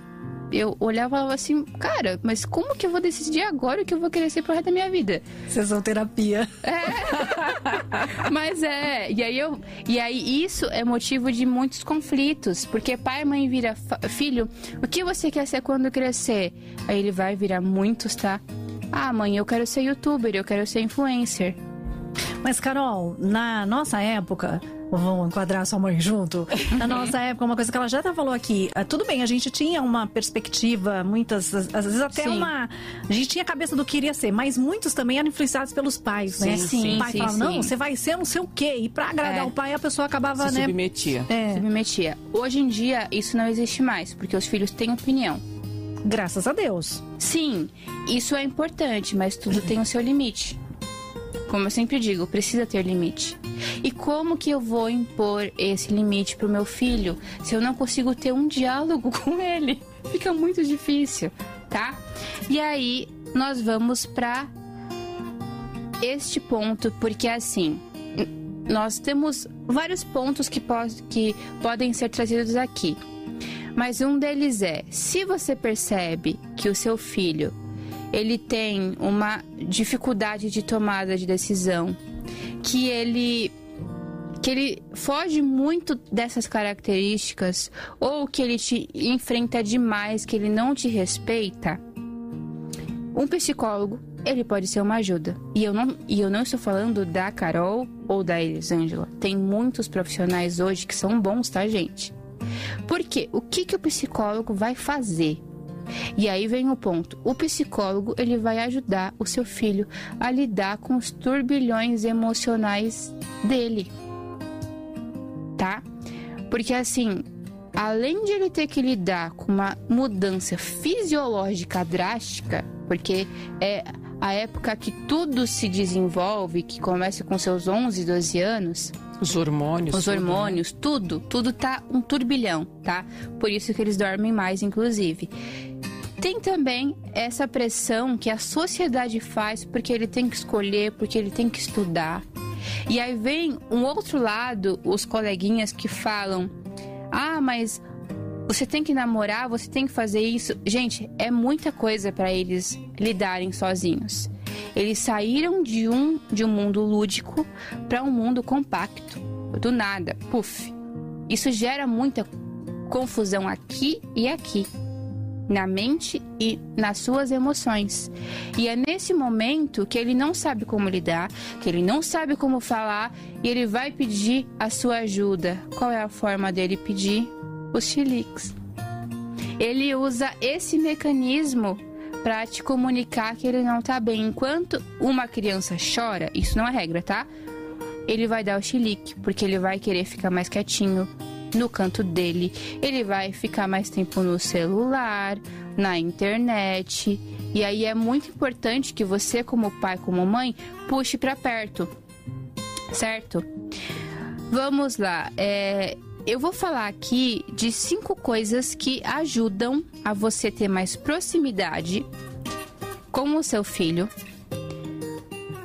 eu olhava e falava assim, cara, mas como que eu vou decidir agora o que eu vou querer ser pro resto da minha vida? Sessão terapia. Mas é, e aí eu, e aí isso é motivo de muitos conflitos, porque pai e mãe vira filho, o que você quer ser quando crescer? Aí ele vai virar muitos, tá? Ah, mãe, eu quero ser youtuber, eu quero ser influencer. Mas, Carol, na nossa época, vamos enquadrar sua mãe junto. Na nossa época, uma coisa que ela já até falou aqui, ah, tudo bem, a gente tinha uma perspectiva, muitas, às vezes até Sim. uma. A gente tinha a cabeça do que iria ser, mas muitos também eram influenciados pelos pais, né? Sim, sim, o pai sim, falava, sim. não, você vai ser não sei o quê. E pra agradar É. o pai, a pessoa acabava, Se né? submetia. É, Submetia. Hoje em dia, isso não existe mais, porque os filhos têm opinião. Graças a Deus. Sim, isso é importante, mas tudo tem o seu limite. Como eu sempre digo, precisa ter limite. E como que eu vou impor esse limite pro meu filho se eu não consigo ter um diálogo com ele? Fica muito difícil, tá? E aí nós vamos pra este ponto, porque assim, nós temos vários pontos que, pos- que podem ser trazidos aqui. Mas um deles é, se você percebe que o seu filho ele tem uma dificuldade de tomada de decisão, que ele que ele foge muito dessas características ou que ele te enfrenta demais, que ele não te respeita, um psicólogo, ele pode ser uma ajuda. E eu não, e eu não estou falando da Carol ou da Elisângela. Tem muitos profissionais hoje que são bons, tá, gente? Porque o que, que o psicólogo vai fazer? E aí vem o ponto. O psicólogo, ele vai ajudar o seu filho a lidar com os turbilhões emocionais dele. Tá? Porque assim, além de ele ter que lidar com uma mudança fisiológica drástica, porque é a época que tudo se desenvolve, que começa com seus 11, 12 anos, Os hormônios. os tudo, né? hormônios, tudo, tudo tá um turbilhão, tá? Por isso que eles dormem mais, inclusive. Tem também essa pressão que a sociedade faz porque ele tem que escolher, porque ele tem que estudar. E aí vem um outro lado, os coleguinhas que falam: "Ah, mas você tem que namorar, você tem que fazer isso". Gente, é muita coisa para eles lidarem sozinhos. Eles saíram de um de um mundo lúdico para um mundo compacto. Do nada, puf. Isso gera muita confusão aqui e aqui, na mente e nas suas emoções. E é nesse momento que ele não sabe como lidar, que ele não sabe como falar e ele vai pedir a sua ajuda. Qual é a forma dele pedir? Os chiliques. Ele usa esse mecanismo pra te comunicar que ele não tá bem. Enquanto uma criança chora, isso não é regra, tá? Ele vai dar o chilique, porque ele vai querer ficar mais quietinho no canto dele. Ele vai ficar mais tempo no celular, na internet. E aí é muito importante que você, como pai, como mãe, puxe para perto, certo? Vamos lá. É, eu vou falar aqui de cinco coisas que ajudam a você ter mais proximidade com o seu filho,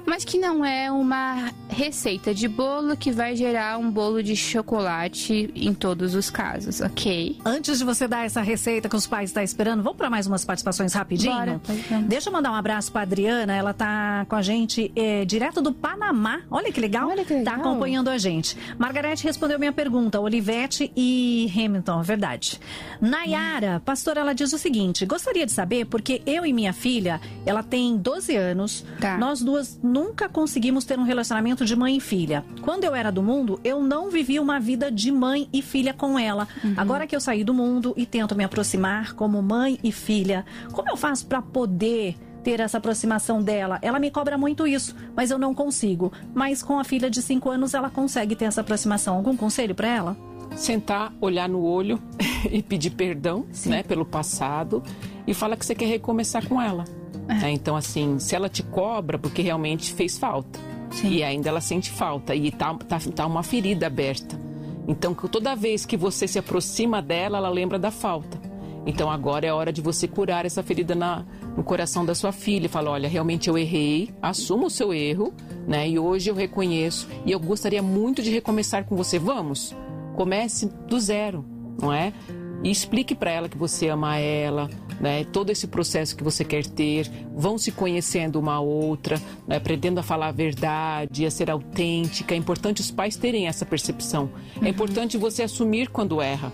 mas que não é uma receita de bolo que vai gerar um bolo de chocolate em todos os casos, ok? Antes de você dar essa receita que os pais estão esperando, vamos para mais umas participações rapidinho? Bora. Deixa eu mandar um abraço para Adriana, ela tá com a gente é, direto do Panamá. Olha que legal. Olha que legal. Tá acompanhando a gente. Margarete respondeu minha pergunta, Olivete e Hamilton, verdade. Nayara, pastora, ela diz o seguinte: gostaria de saber porque eu e minha filha, ela tem 12 anos, Tá. nós duas nunca conseguimos ter um relacionamento de mãe e filha. Quando eu era do mundo, eu não vivi uma vida de mãe e filha com ela. Agora que eu saí do mundo e tento me aproximar como mãe e filha, como eu faço para poder ter essa aproximação dela? Ela me cobra muito isso, mas eu não consigo. Mas com a filha de 5 anos, ela consegue ter essa aproximação. Algum conselho para ela? sentar, olhar no olho e pedir perdão, né, pelo passado e falar que você quer recomeçar com ela. Né? Então, assim, se ela te cobra, porque realmente fez falta. Sim. E ainda ela sente falta e tá, tá, tá uma ferida aberta. Então, toda vez que você se aproxima dela, ela lembra da falta. Então, agora é hora de você curar essa ferida na, no coração da sua filha. Fala, olha, realmente eu errei, assuma o seu erro, né? E hoje eu reconheço e eu gostaria muito de recomeçar com você. Vamos? Comece do zero, não é? E explique para ela que você ama ela, né? Todo esse processo que você quer ter, vão se conhecendo uma outra, né? aprendendo a falar a verdade, a ser autêntica. É importante os pais terem essa percepção. É importante você assumir quando erra.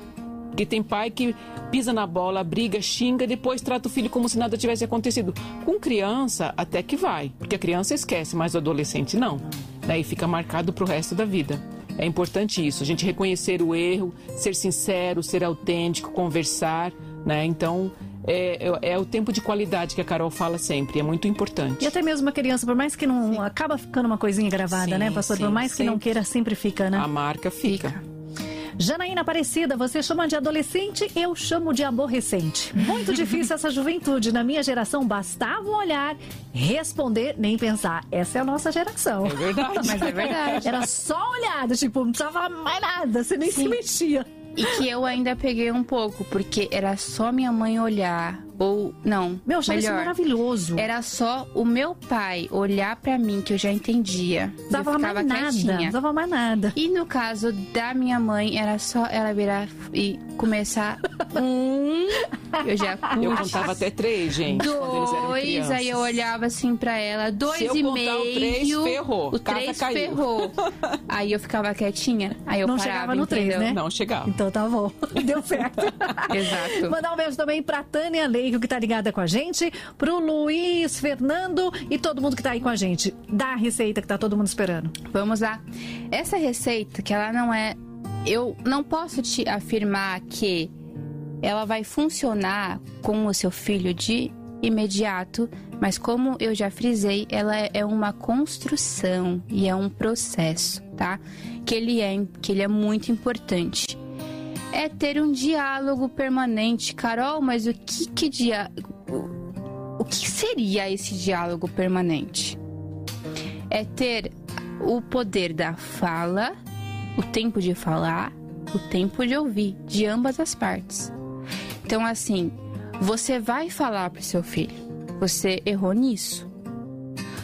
Porque tem pai que pisa na bola, briga, xinga, depois trata o filho como se nada tivesse acontecido. Com criança, até que vai, porque a criança esquece, mas o adolescente não. Daí fica marcado pro resto da vida. É importante isso, a gente reconhecer o erro, ser sincero, ser autêntico, conversar, né? Então, é, é- é o tempo de qualidade que a Carol fala sempre, é muito importante. E até mesmo a criança, por mais que não. Acaba ficando uma coisinha gravada, Sim, né, pastor? por sim, mais que não queira, sempre fica, né? A marca fica. Janaína Aparecida, você chama de adolescente, eu chamo de aborrecente. Muito difícil essa juventude. Na minha geração, bastava um olhar, responder, nem pensar. Essa é a nossa geração. É verdade. Mas é verdade. Era só olhada, tipo, não precisava falar mais nada, você nem se mexia. E que eu ainda peguei um pouco, porque era só minha mãe olhar. Ou, não. Meu, eu achava isso melhor, maravilhoso. Era só o meu pai olhar pra mim, que eu já entendia. Não eu ficava mais nada, não quietinha. precisava mais nada. E no caso da minha mãe, era só ela virar e começar um. Eu já Eu puxa. contava até três, gente. Dois, aí eu olhava assim pra ela, dois Se eu e meio. o três, ferrou. O três caiu. ferrou. Aí eu ficava quietinha, aí eu Não parava, chegava no três, entendeu? né? Não chegava. Então tá bom, deu certo. Exato. Mandar um beijo também pra Tânia Leigo, que tá ligada com a gente, pro Luiz Fernando e todo mundo que tá aí com a gente. Dá a receita que tá todo mundo esperando. Vamos lá. Essa receita, que ela não é. Eu não posso te afirmar que ela vai funcionar com o seu filho de imediato, mas como eu já frisei, ela é uma construção e é um processo, tá? Que ele é, que ele é muito importante. É ter um diálogo permanente. Carol, mas o que que dia... o que seria esse diálogo permanente? é ter o poder da fala, o tempo de falar, o tempo de ouvir, de ambas as partes. Então, assim, você vai falar pro seu filho, você errou nisso.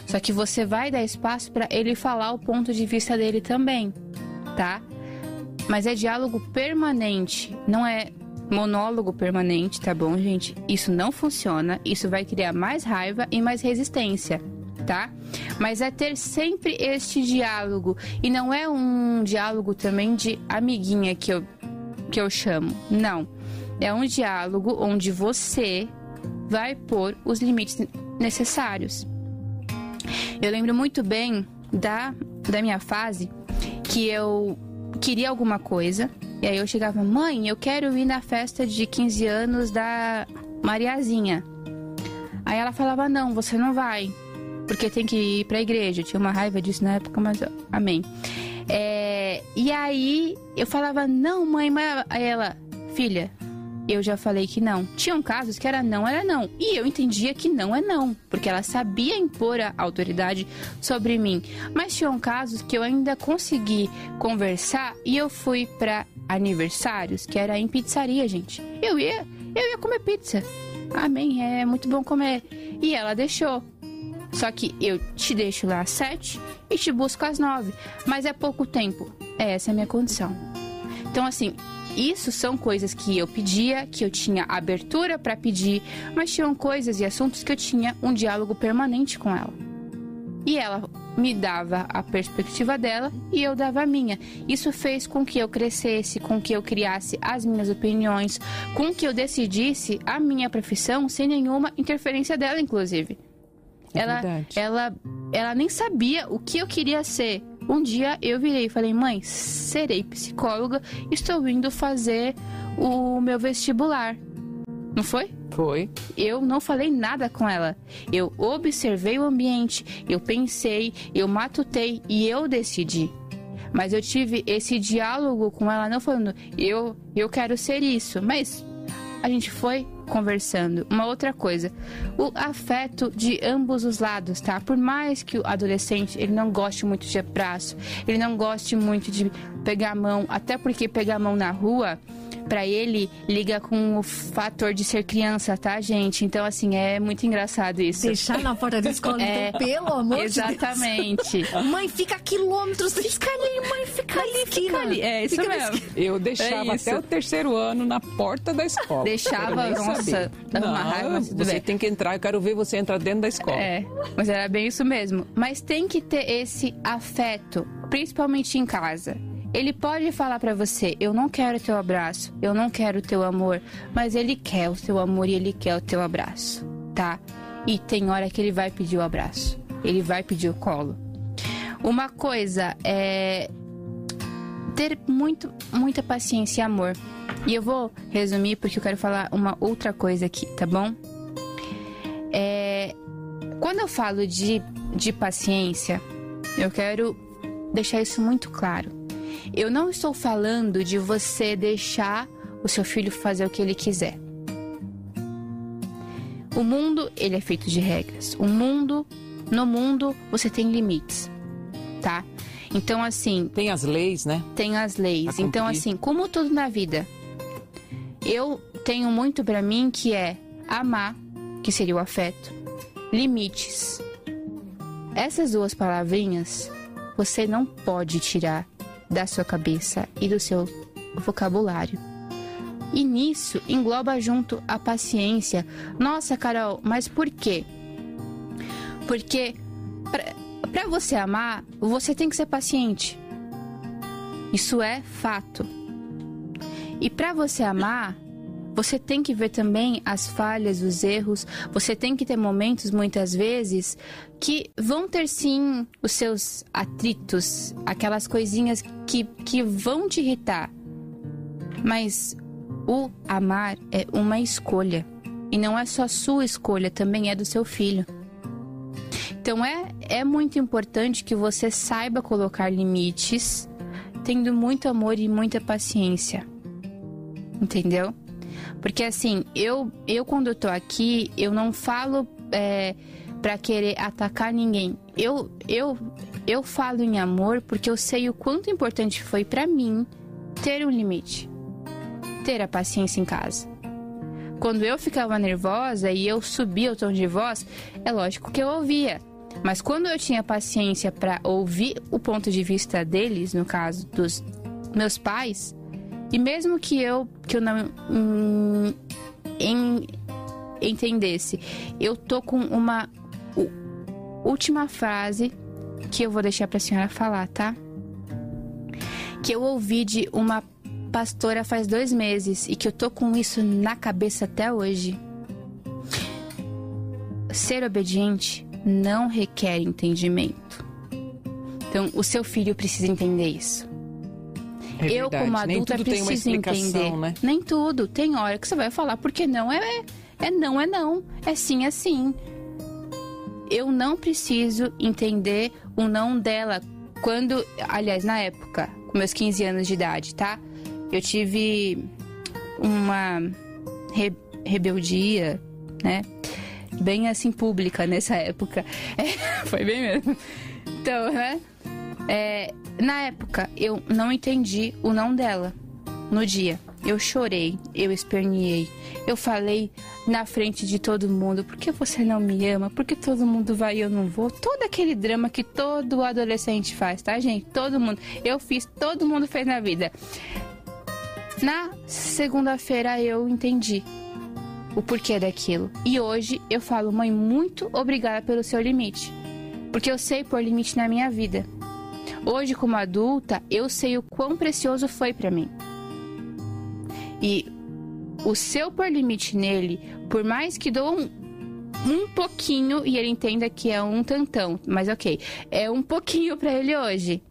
Só que você vai dar espaço para ele falar o ponto de vista dele também, tá? Mas é diálogo permanente, não é monólogo permanente, tá bom, gente? Isso não funciona, isso vai criar mais raiva e mais resistência, tá? Mas é ter sempre este diálogo e não é um diálogo também de amiguinha que eu que eu chamo. Não. É um diálogo onde você vai pôr os limites necessários. Eu lembro muito bem da, da minha fase que eu queria alguma coisa. E aí eu chegava, mãe, eu quero ir na festa de 15 anos da Mariazinha. Aí ela falava: Não, você não vai, porque tem que ir pra igreja. Eu tinha uma raiva disso na época, mas amém. É, e aí eu falava: Não, mãe, mas ela, filha, eu já falei que não. Tinham casos que era não, era não. E eu entendia que não é não, porque ela sabia impor a autoridade sobre mim. Mas tinham casos que eu ainda consegui conversar e eu fui para aniversários, que era em pizzaria, gente. Eu ia, eu ia comer pizza. Amém, é muito bom comer. E ela deixou. Só que eu te deixo lá às sete e te busco às nove. Mas é pouco tempo. Essa é a minha condição. Então, assim, isso são coisas que eu pedia, que eu tinha abertura para pedir, mas tinham coisas e assuntos que eu tinha um diálogo permanente com ela. E ela me dava a perspectiva dela e eu dava a minha. Isso fez com que eu crescesse, com que eu criasse as minhas opiniões, com que eu decidisse a minha profissão sem nenhuma interferência dela, inclusive. É ela, verdade. ela, ela nem sabia o que eu queria ser. Um dia eu virei e falei, mãe, serei psicóloga, estou indo fazer o meu vestibular. Não foi? Foi. Eu não falei nada com ela. Eu observei o ambiente, eu pensei, eu matutei e eu decidi. Mas eu tive esse diálogo com ela, não falando, eu, eu quero ser isso. Mas a gente foi conversando. Uma outra coisa, o afeto de ambos os lados, tá? Por mais que o adolescente ele não goste muito de abraço, ele não goste muito de pegar a mão, até porque pegar a mão na rua para ele liga com o fator de ser criança, tá, gente? Então assim, é muito engraçado isso. Deixar na porta da escola, É, então, pelo amor Exatamente. de Deus. Mãe, fica a quilômetros da Fica ali, mãe, fica ali, fica ali. É isso Fica mesmo. Eu deixava É até o terceiro ano na porta da escola. Deixava, nossa, dava uma Não, raiva, mas tudo você bem. tem que entrar, eu quero ver você entrar dentro da escola. É, mas era bem isso mesmo. Mas tem que ter esse afeto, principalmente em casa. Ele pode falar pra você: "Eu não quero teu abraço, eu não quero teu amor", mas ele quer o teu amor e ele quer o teu abraço, tá? E tem hora que ele vai pedir o abraço, ele vai pedir o colo. Uma coisa é ter muito, muita paciência e amor. E eu vou resumir porque eu quero falar uma outra coisa aqui, tá bom? É, quando eu falo de, de paciência, eu quero deixar isso muito claro. Eu não estou falando de você deixar o seu filho fazer o que ele quiser. O mundo, ele é feito de regras. O mundo, no mundo, você tem limites, tá? Então, assim, Tem as leis, né? tem as leis. Então, assim, como tudo na vida, eu tenho muito pra mim que é amar, que seria o afeto, limites. Essas duas palavrinhas você não pode tirar da sua cabeça e do seu vocabulário. E nisso engloba junto a paciência. Nossa, Carol, mas por quê? Porque pra você amar, você tem que ser paciente. Isso é fato. E para você amar, você tem que ver também as falhas, os erros. Você tem que ter momentos, muitas vezes, que vão ter sim os seus atritos, aquelas coisinhas que, que vão te irritar. Mas o amar é uma escolha. E não é só sua escolha, também é do seu filho. Então é, é muito importante que você saiba colocar limites, tendo muito amor e muita paciência. Entendeu? Porque assim, eu, eu quando eu tô aqui, eu não falo é, para querer atacar ninguém. Eu, eu, eu falo em amor porque eu sei o quanto importante foi para mim ter um limite, ter a paciência em casa. Quando eu ficava nervosa e eu subia o tom de voz, é lógico que eu ouvia. Mas quando eu tinha paciência para ouvir o ponto de vista deles, no caso dos meus pais, e mesmo que eu que eu não hum, em- entendesse, eu tô com uma u- última frase que eu vou deixar para a senhora falar, tá? Que eu ouvi de uma pastora faz dois meses e que eu tô com isso na cabeça até hoje. Ser obediente não requer entendimento. Então, o seu filho precisa entender isso. É eu, verdade. como adulta, uma preciso entender. né? Nem tudo. Tem hora que você vai falar, porque não é, É não, é não. É sim, é sim. Eu não preciso entender o não dela quando, aliás, na época, com meus 15 anos de idade, tá? Eu tive uma re rebeldia, né? Bem assim, pública nessa época. É, foi bem mesmo. Então, né? É, na época, eu não entendi o não dela no dia. Eu chorei, eu esperneei, eu falei na frente de todo mundo: por que você não me ama? Por que todo mundo vai e eu não vou? Todo aquele drama que todo adolescente faz, tá, gente? Todo mundo. Eu fiz, todo mundo fez na vida. Na segunda-feira eu entendi o porquê daquilo. E hoje eu falo, mãe, muito obrigada pelo seu limite. Porque eu sei pôr limite na minha vida. Hoje, como adulta, eu sei o quão precioso foi para mim. E o seu pôr limite nele, por mais que dou um, um pouquinho e ele entenda que é um tantão, mas ok, é um pouquinho para ele hoje.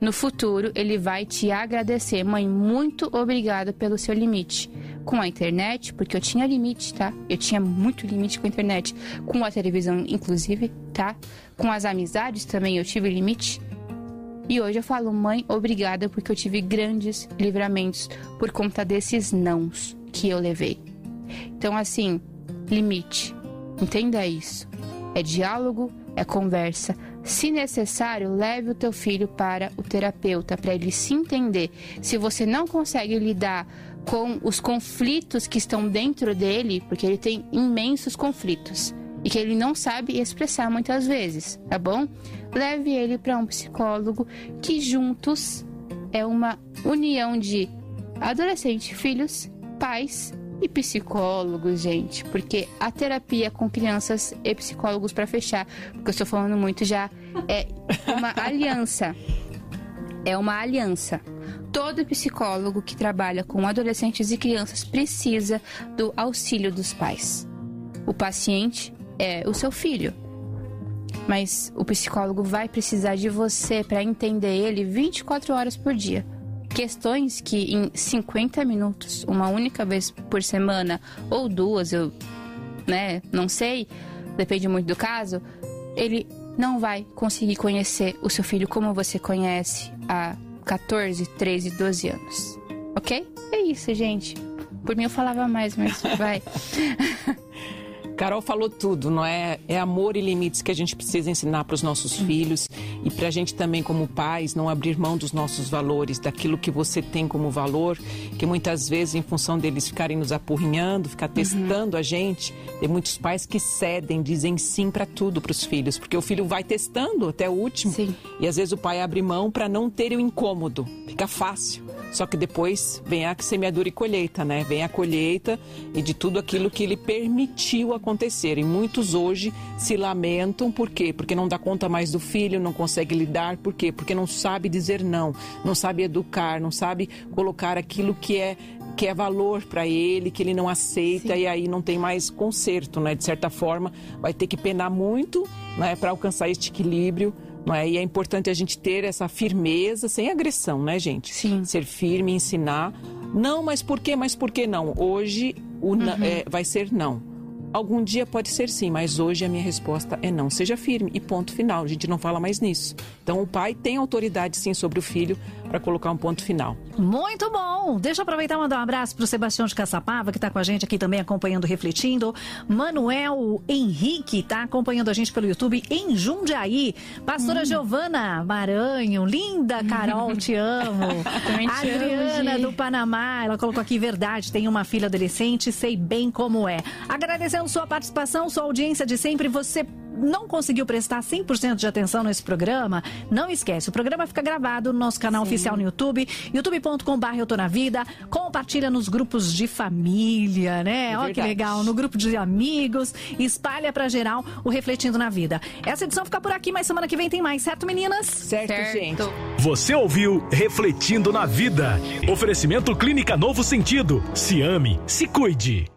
No futuro, ele vai te agradecer. Mãe, muito obrigada pelo seu limite. Com a internet, porque eu tinha limite, tá? Eu tinha muito limite com a internet. Com a televisão, inclusive, tá? Com as amizades também eu tive limite. E hoje eu falo, mãe, obrigada, porque eu tive grandes livramentos por conta desses nãos que eu levei. Então, assim, limite. Entenda isso. É diálogo, é conversa. Se necessário, leve o teu filho para o terapeuta para ele se entender. Se você não consegue lidar com os conflitos que estão dentro dele, porque ele tem imensos conflitos e que ele não sabe expressar muitas vezes, tá bom? Leve ele para um psicólogo que juntos é uma união de adolescente, filhos, pais e psicólogos, gente, porque a terapia com crianças e psicólogos para fechar, porque eu estou falando muito já é uma aliança. É uma aliança. Todo psicólogo que trabalha com adolescentes e crianças precisa do auxílio dos pais. O paciente é o seu filho. Mas o psicólogo vai precisar de você para entender ele 24 horas por dia. Questões que em 50 minutos, uma única vez por semana ou duas, eu, né, não sei, depende muito do caso, ele não vai conseguir conhecer o seu filho como você conhece há 14, 13, 12 anos. OK? É isso, gente. Por mim eu falava mais, mas vai. Carol falou tudo, não é? É amor e limites que a gente precisa ensinar para os nossos filhos e para a gente também, como pais, não abrir mão dos nossos valores, daquilo que você tem como valor, que muitas vezes, em função deles ficarem nos apurrinhando, ficar uhum. testando uhum. a gente, tem muitos pais que cedem, dizem sim para tudo para os filhos, porque o filho vai testando até o último sim. e às vezes o pai abre mão para não ter o incômodo, fica fácil. Só que depois vem a semeadura e colheita, né? Vem a colheita e de tudo aquilo que ele permitiu acontecer. E muitos hoje se lamentam, por quê? Porque não dá conta mais do filho, não consegue lidar, por quê? Porque não sabe dizer não, não sabe educar, não sabe colocar aquilo que é que é valor para ele, que ele não aceita Sim. e aí não tem mais conserto, né? De certa forma, vai ter que penar muito, né, para alcançar este equilíbrio é? E é importante a gente ter essa firmeza, sem agressão, né, gente? Sim. Ser firme, ensinar. Não, mas por quê? Mas por que não? Hoje uhum. é, vai ser não. Algum dia pode ser sim, mas hoje a minha resposta é não. Seja firme e ponto final. A gente não fala mais nisso. Então o pai tem autoridade sim sobre o filho para colocar um ponto final. Muito bom! Deixa eu aproveitar e mandar um abraço para o Sebastião de Caçapava, que está com a gente aqui também acompanhando, refletindo. Manuel Henrique está acompanhando a gente pelo YouTube em Jundiaí. Pastora hum. Giovana Maranhão, linda Carol, te amo. Também te Adriana amo, do Panamá, ela colocou aqui verdade, tem uma filha adolescente, sei bem como é. Agradecendo agradecendo sua participação, sua audiência de sempre. Você não conseguiu prestar 100% de atenção nesse programa, não esquece, o programa fica gravado no nosso canal Sim. oficial no YouTube, youtube.com.br Eu Tô Na Vida, compartilha nos grupos de família, né? É Olha que legal, no grupo de amigos, espalha pra geral o Refletindo na Vida. Essa edição fica por aqui, mas semana que vem tem mais, certo meninas? Certo, certo. gente. Você ouviu Refletindo na Vida. Oferecimento Clínica Novo Sentido. Se ame, se cuide.